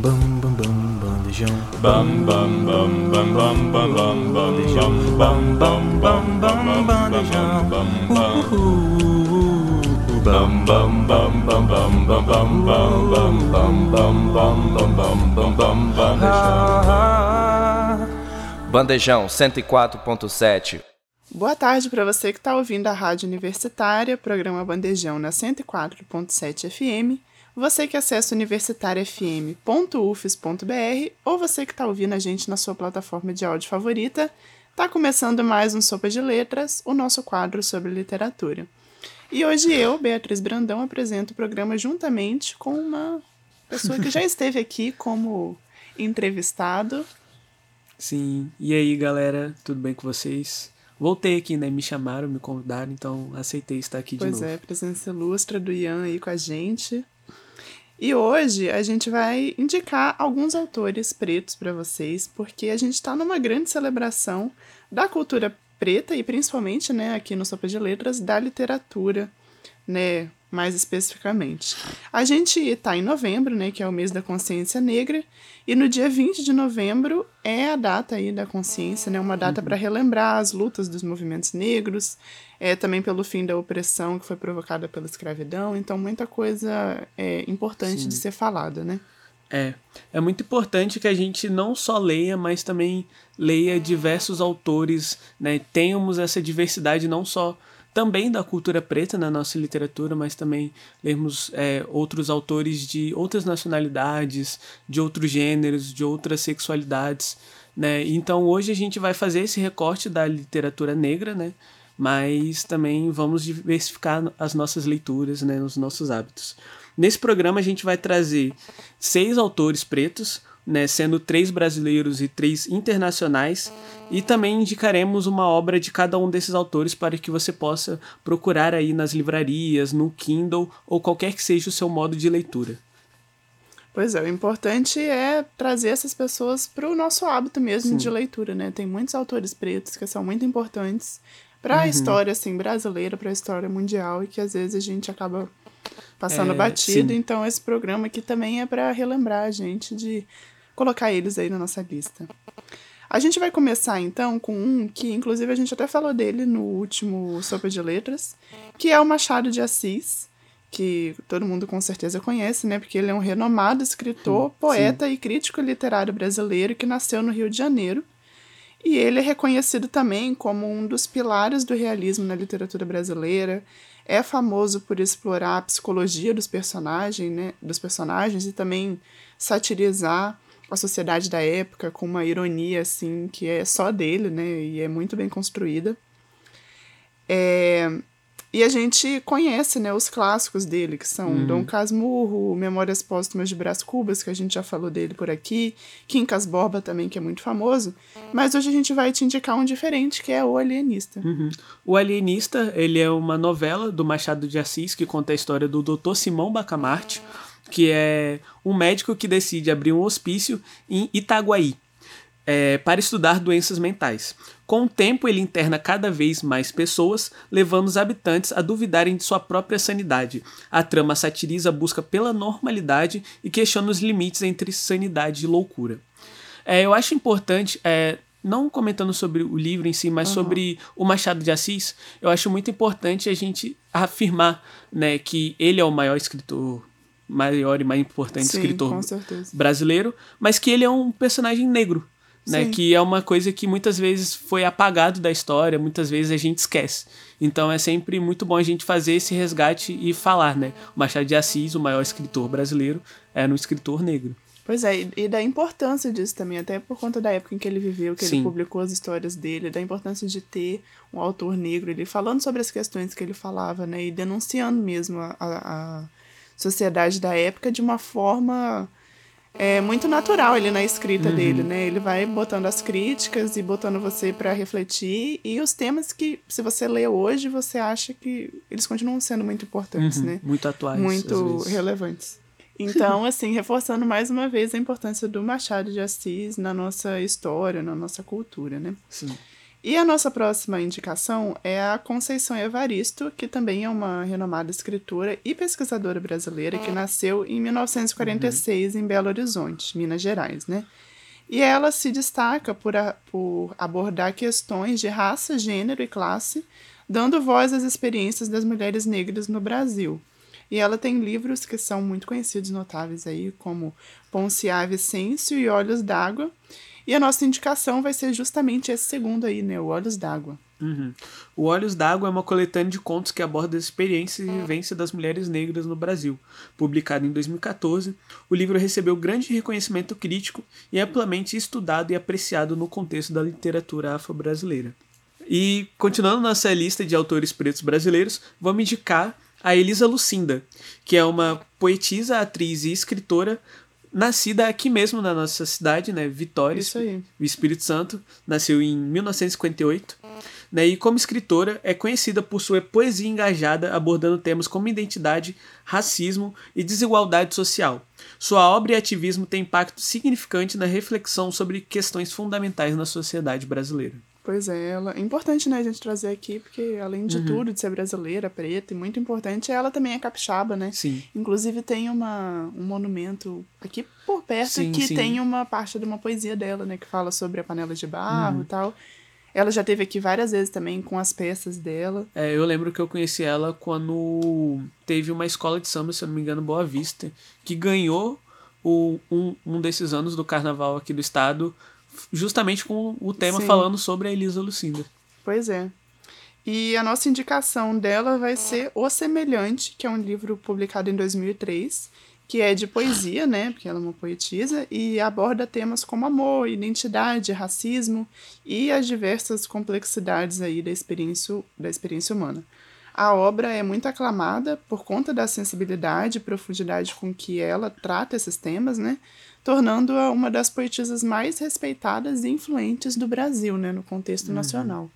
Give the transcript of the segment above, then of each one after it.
Bam bam bam bam bandejão. Bam bam bam bam bam bam bam bandejão. Bam bam bam bam bandejão. Bam bam bam bam bam bam bam bam bam bam bam bam bam bam bam bam bam bandejão. Bandejão 104.7. Boa tarde para você que está ouvindo a Rádio Universitária, programa Bandejão na 104.7 FM, você que acessa universitariafm.ufes.br ou você que está ouvindo a gente na sua plataforma de áudio favorita, está começando mais um Sopa de Letras, o nosso quadro sobre literatura. E hoje eu, Beatriz Brandão, apresento o programa juntamente com uma pessoa que já esteve aqui como entrevistado. Sim, e aí galera, tudo bem com vocês? Voltei aqui, né? Me chamaram, me convidaram, então aceitei estar aqui pois de novo. Pois é, presença ilustre do Ian aí com a gente. E hoje a gente vai indicar alguns autores pretos para vocês, porque a gente está numa grande celebração da cultura preta e principalmente, né, aqui no Sopa de Letras, da literatura, né, mais especificamente. A gente está em novembro, né, que é o mês da consciência negra, e no dia 20 de novembro é a data aí da consciência, né, uma data uhum. para relembrar as lutas dos movimentos negros, é também pelo fim da opressão que foi provocada pela escravidão, então muita coisa é importante Sim. de ser falada, né? É, é muito importante que a gente não só leia, mas também leia diversos autores, né? Tenhamos essa diversidade não só também da cultura preta na nossa literatura, mas também lermos é, outros autores de outras nacionalidades, de outros gêneros, de outras sexualidades, né? Então hoje a gente vai fazer esse recorte da literatura negra, né? Mas também vamos diversificar as nossas leituras, né? Os nossos hábitos. Nesse programa a gente vai trazer seis autores pretos, né, sendo três brasileiros e três internacionais, e também indicaremos uma obra de cada um desses autores para que você possa procurar aí nas livrarias, no Kindle ou qualquer que seja o seu modo de leitura. Pois é, o importante é trazer essas pessoas para o nosso hábito mesmo Sim. de leitura, né? Tem muitos autores pretos que são muito importantes para a uhum. história assim brasileira, para a história mundial e que às vezes a gente acaba passando é, batido. Sim. Então, esse programa aqui também é para relembrar a gente de colocar eles aí na nossa lista. A gente vai começar então com um que, inclusive, a gente até falou dele no último Sopa de Letras, que é o Machado de Assis, que todo mundo com certeza conhece, né? Porque ele é um renomado escritor, poeta Sim. e crítico literário brasileiro que nasceu no Rio de Janeiro. E ele é reconhecido também como um dos pilares do realismo na literatura brasileira é famoso por explorar a psicologia dos personagens, né, dos personagens e também satirizar a sociedade da época com uma ironia assim que é só dele, né, e é muito bem construída. É, e a gente conhece, né, os clássicos dele, que são uhum. Dom Casmurro, Memórias Póstumas de Brás Cubas, que a gente já falou dele por aqui, Quincas Borba também, que é muito famoso. Mas hoje a gente vai te indicar um diferente, que é O Alienista. Uhum. O Alienista, ele é uma novela do Machado de Assis, que conta a história do Dr. Simão Bacamarte, que é um médico que decide abrir um hospício em Itaguaí, é, para estudar doenças mentais. Com o tempo, ele interna cada vez mais pessoas, levando os habitantes a duvidarem de sua própria sanidade. A trama satiriza a busca pela normalidade e questiona os limites entre sanidade e loucura. É, eu acho importante, é, não comentando sobre o livro em si, mas uhum. sobre o Machado de Assis, eu acho muito importante a gente afirmar né, que ele é o maior escritor maior e mais importante Sim, escritor brasileiro, mas que ele é um personagem negro né? Que é uma coisa que muitas vezes foi apagado da história, muitas vezes a gente esquece. Então é sempre muito bom a gente fazer esse resgate e falar, né? O Machado de Assis, o maior escritor brasileiro, era um escritor negro. Pois é, e da importância disso também, até por conta da época em que ele viveu, que Sim. ele publicou as histórias dele, da importância de ter um autor negro ele falando sobre as questões que ele falava, né? E denunciando mesmo a, a sociedade da época de uma forma é muito natural ele na escrita uhum. dele, né? Ele vai botando as críticas e botando você para refletir e os temas que, se você lê hoje, você acha que eles continuam sendo muito importantes, uhum. né? Muito atuais. Muito relevantes. Então, assim, reforçando mais uma vez a importância do Machado de Assis na nossa história, na nossa cultura, né? Sim. E a nossa próxima indicação é a Conceição Evaristo, que também é uma renomada escritora e pesquisadora brasileira que nasceu em 1946 em Belo Horizonte, Minas Gerais, né? E ela se destaca por, a, por abordar questões de raça, gênero e classe, dando voz às experiências das mulheres negras no Brasil. E ela tem livros que são muito conhecidos, notáveis aí, como Ponciá Vicêncio e Olhos d'Água. E a nossa indicação vai ser justamente esse segundo aí, né? O Olhos d'Água. Uhum. O Olhos d'Água é uma coletânea de contos que aborda as experiências e vivência das mulheres negras no Brasil. Publicado em 2014, o livro recebeu grande reconhecimento crítico e é amplamente estudado e apreciado no contexto da literatura afro-brasileira. E, continuando nossa lista de autores pretos brasileiros, vamos indicar a Elisa Lucinda, que é uma poetisa, atriz e escritora nascida aqui mesmo na nossa cidade, né, Vitória, Isso aí. Espírito Santo, nasceu em 1958, né, e como escritora é conhecida por sua poesia engajada abordando temas como identidade, racismo e desigualdade social. Sua obra e ativismo têm impacto significante na reflexão sobre questões fundamentais na sociedade brasileira. Pois é, ela é importante, né, a gente trazer aqui, porque além Uhum. de tudo, de ser brasileira, preta, e muito importante, ela também é capixaba, né? Sim. Inclusive tem uma, um monumento aqui por perto Sim, que sim. tem uma parte de uma poesia dela, né, que fala sobre a panela de Uhum. barro e tal. Ela já teve aqui várias vezes também com as peças dela. É, eu lembro que eu conheci ela quando teve uma escola de samba, se eu não me engano, Boa Vista, que ganhou o, um, um desses anos do carnaval aqui do estado, justamente com o tema Sim. falando sobre a Elisa Lucinda. Pois é. E a nossa indicação dela vai ser O Semelhante, que é um livro publicado em 2003, que é de poesia, né? Porque ela é uma poetisa, e aborda temas como amor, identidade, racismo e as diversas complexidades aí da experiência, da experiência humana. A obra é muito aclamada por conta da sensibilidade e profundidade com que ela trata esses temas, né? Tornando-a uma das poetisas mais respeitadas e influentes do Brasil, né? No contexto nacional.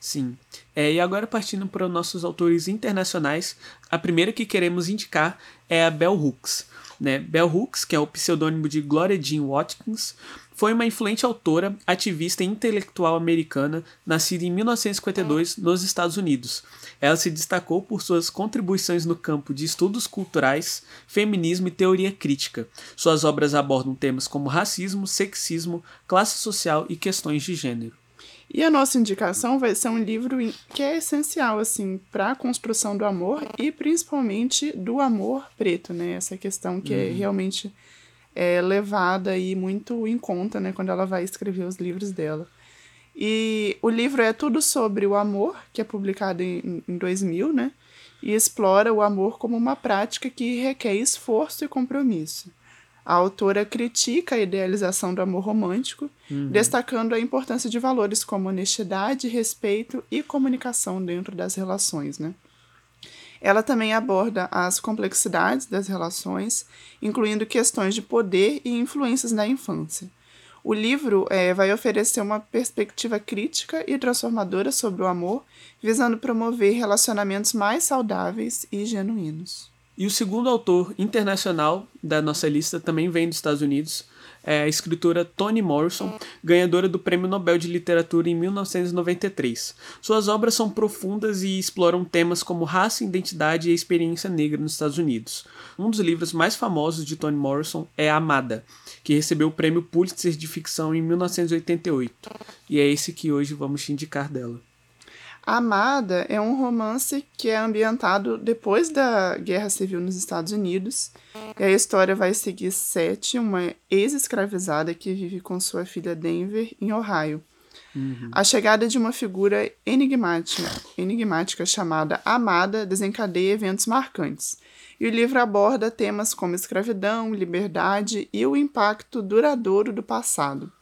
Sim. É, e agora partindo para os nossos autores internacionais, a primeira que queremos indicar é a Bell Hooks. Né? Bell Hooks, que é o pseudônimo de Gloria Jean Watkins, foi uma influente autora, ativista e intelectual americana, nascida em 1952 nos Estados Unidos. Ela se destacou por suas contribuições no campo de estudos culturais, feminismo e teoria crítica. Suas obras abordam temas como racismo, sexismo, classe social e questões de gênero. E a nossa indicação vai ser um livro que é essencial assim para a construção do amor e principalmente do amor preto, né? Essa questão que é realmente é levada aí muito em conta, né, quando ela vai escrever os livros dela. E o livro é tudo sobre o amor, que é publicado em, em 2000, né? E explora o amor como uma prática que requer esforço e compromisso. A autora critica a idealização do amor romântico, destacando a importância de valores como honestidade, respeito e comunicação dentro das relações, né? Ela também aborda as complexidades das relações, incluindo questões de poder e influências na infância. O livro eh, vai oferecer uma perspectiva crítica e transformadora sobre o amor, visando promover relacionamentos mais saudáveis e genuínos. E o segundo autor internacional da nossa lista também vem dos Estados Unidos, é a escritora Toni Morrison, ganhadora do Prêmio Nobel de Literatura em 1993. Suas obras são profundas e exploram temas como raça, identidade e experiência negra nos Estados Unidos. Um dos livros mais famosos de Toni Morrison é Amada, que recebeu o Prêmio Pulitzer de Ficção em 1988. E é esse que hoje vamos indicar dela. Amada é um romance que é ambientado depois da Guerra Civil nos Estados Unidos. E a história vai seguir Seth, uma ex-escravizada que vive com sua filha Denver, em Ohio. A chegada de uma figura enigmática, enigmática chamada Amada desencadeia eventos marcantes. E o livro aborda temas como escravidão, liberdade e o impacto duradouro do passado.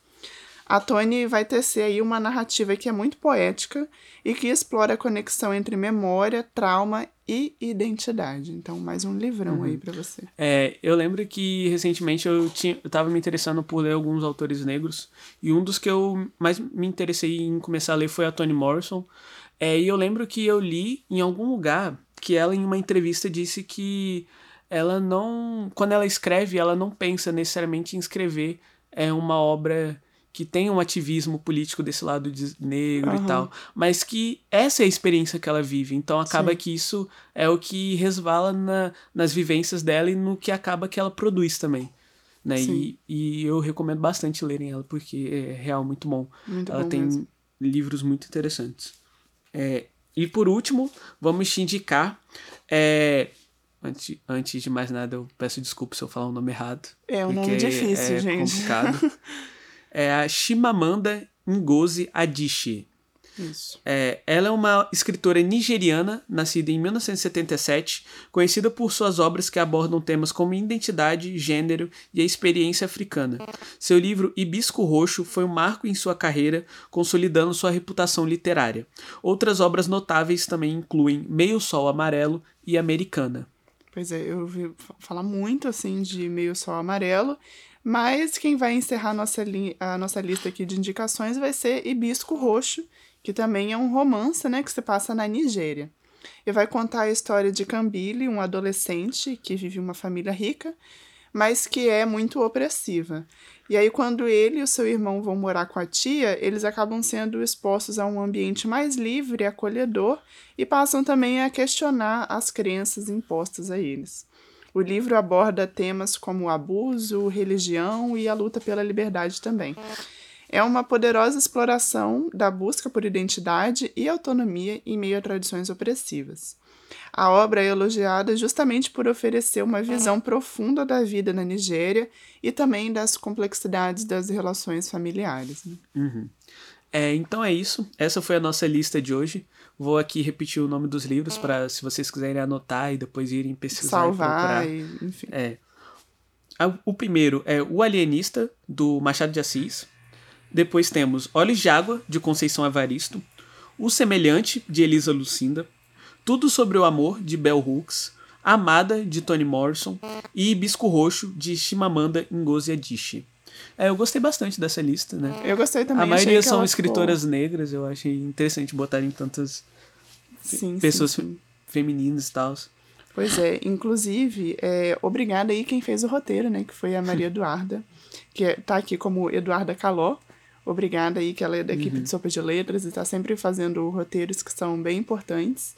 A Tony vai tecer aí uma narrativa que é muito poética e que explora a conexão entre memória, trauma e identidade. Então, mais um livrão aí pra você. É, eu lembro que recentemente eu, tinha, eu tava me interessando por ler alguns autores negros, e um dos que eu mais me interessei em começar a ler foi a Toni Morrison. É, e eu lembro que eu li em algum lugar que ela, em uma entrevista, disse que ela não. Quando ela escreve, ela não pensa necessariamente em escrever é, uma obra que tem um ativismo político desse lado de negro uhum. e tal, mas que essa é a experiência que ela vive. Então acaba Sim. que isso é o que resvala na, nas vivências dela e no que acaba que ela produz também. Né? E, e eu recomendo bastante lerem ela, porque é real muito bom. Muito ela bom tem mesmo. livros muito interessantes. É, e por último, vamos te indicar. É, antes, antes de mais nada, eu peço desculpa se eu falar o nome errado. É um nome difícil, é gente. complicado. é a Shimamanda Ngozi Adichie. Isso. É, ela é uma escritora nigeriana, nascida em 1977, conhecida por suas obras que abordam temas como identidade, gênero e a experiência africana. Seu livro Hibisco Roxo foi um marco em sua carreira, consolidando sua reputação literária. Outras obras notáveis também incluem Meio Sol Amarelo e Americana. Pois é, eu ouvi falar muito assim de Meio Sol Amarelo. Mas quem vai encerrar a nossa, a nossa lista aqui de indicações vai ser Hibisco Roxo, que também é um romance, né, que se passa na Nigéria. E vai contar a história de Cambile, um adolescente que vive uma família rica, mas que é muito opressiva. E aí, quando ele e o seu irmão vão morar com a tia, eles acabam sendo expostos a um ambiente mais livre e acolhedor e passam também a questionar as crenças impostas a eles. O livro aborda temas como abuso, religião e a luta pela liberdade também é uma poderosa exploração da busca por identidade e autonomia em meio a tradições opressivas. A obra é elogiada justamente por oferecer uma visão profunda da vida na Nigéria e também das complexidades das relações familiares. Né? Uhum. É, então é isso. Essa foi a nossa lista de hoje. Vou aqui repetir o nome dos livros para, se vocês quiserem anotar e depois irem pesquisar Salvar e procurar. E, enfim. É. O primeiro é O Alienista, do Machado de Assis. Depois temos Olhos de Água, de Conceição Evaristo, O Semelhante, de Elisa Lucinda, Tudo sobre o Amor, de Bell Hooks, Amada, de Toni Morrison e Hibisco Roxo, de Shimamanda Ngozi Adichie. É, eu gostei bastante dessa lista, né? Eu gostei também. A maioria são escritoras ficou... negras, eu achei interessante botarem tantas sim, pessoas sim, sim. femininas e tal. Pois é, inclusive, é, obrigada aí quem fez o roteiro, né? Que foi a Maria Eduarda, que é, tá aqui como Eduarda Caló. Obrigada aí, que ela é da equipe uhum. de Sopa de Letras e está sempre fazendo roteiros que são bem importantes.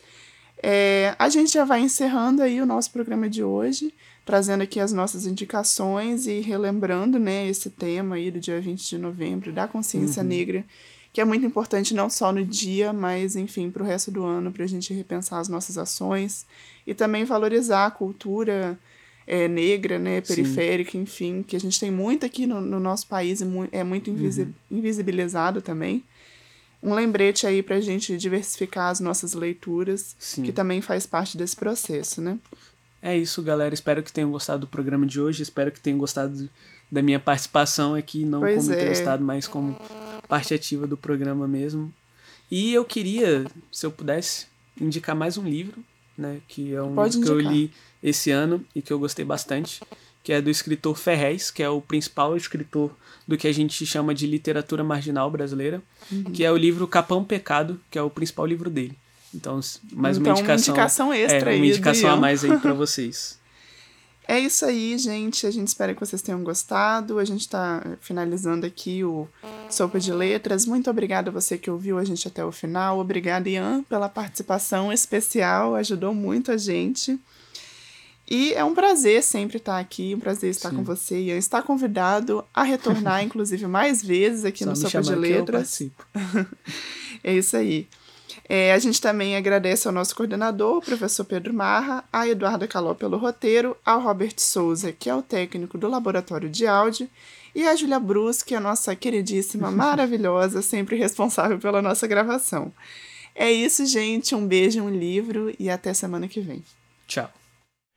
É, a gente já vai encerrando aí o nosso programa de hoje, trazendo aqui as nossas indicações e relembrando, né, esse tema aí do dia 20 de novembro, da consciência uhum. negra, que é muito importante não só no dia, mas, enfim, para o resto do ano, para a gente repensar as nossas ações e também valorizar a cultura é, negra, né, periférica, Sim. enfim, que a gente tem muito aqui no, no nosso país e mu é muito invisi uhum. invisibilizado também. Um lembrete aí para a gente diversificar as nossas leituras, Sim. que também faz parte desse processo, né? É isso, galera. Espero que tenham gostado do programa de hoje. Espero que tenham gostado da minha participação aqui, não pois como é. entrevistado, mas como parte ativa do programa mesmo. E eu queria, se eu pudesse, indicar mais um livro, né? Que é um Pode que indicar. eu li esse ano e que eu gostei bastante, que é do escritor Ferrez, que é o principal escritor do que a gente chama de literatura marginal brasileira, uhum. que é o livro Capão Pecado, que é o principal livro dele. Então, mais então, uma indicação, uma indicação extra é, uma indicação a mais aí para vocês. É isso aí, gente. A gente espera que vocês tenham gostado. A gente está finalizando aqui o Sopa de Letras. Muito obrigada a você que ouviu a gente até o final. Obrigada, Ian, pela participação especial. Ajudou muito a gente. E é um prazer sempre estar aqui, um prazer estar Sim. com você. Ian está convidado a retornar, inclusive, mais vezes aqui Só no Sopa de Letras. é isso aí. É, a gente também agradece ao nosso coordenador, o professor Pedro Marra, a Eduarda Caló pelo roteiro, ao Robert Souza, que é o técnico do Laboratório de Áudio, e a Julia Brus, que é a nossa queridíssima, maravilhosa, sempre responsável pela nossa gravação. É isso, gente. Um beijo, um livro e até semana que vem. Tchau.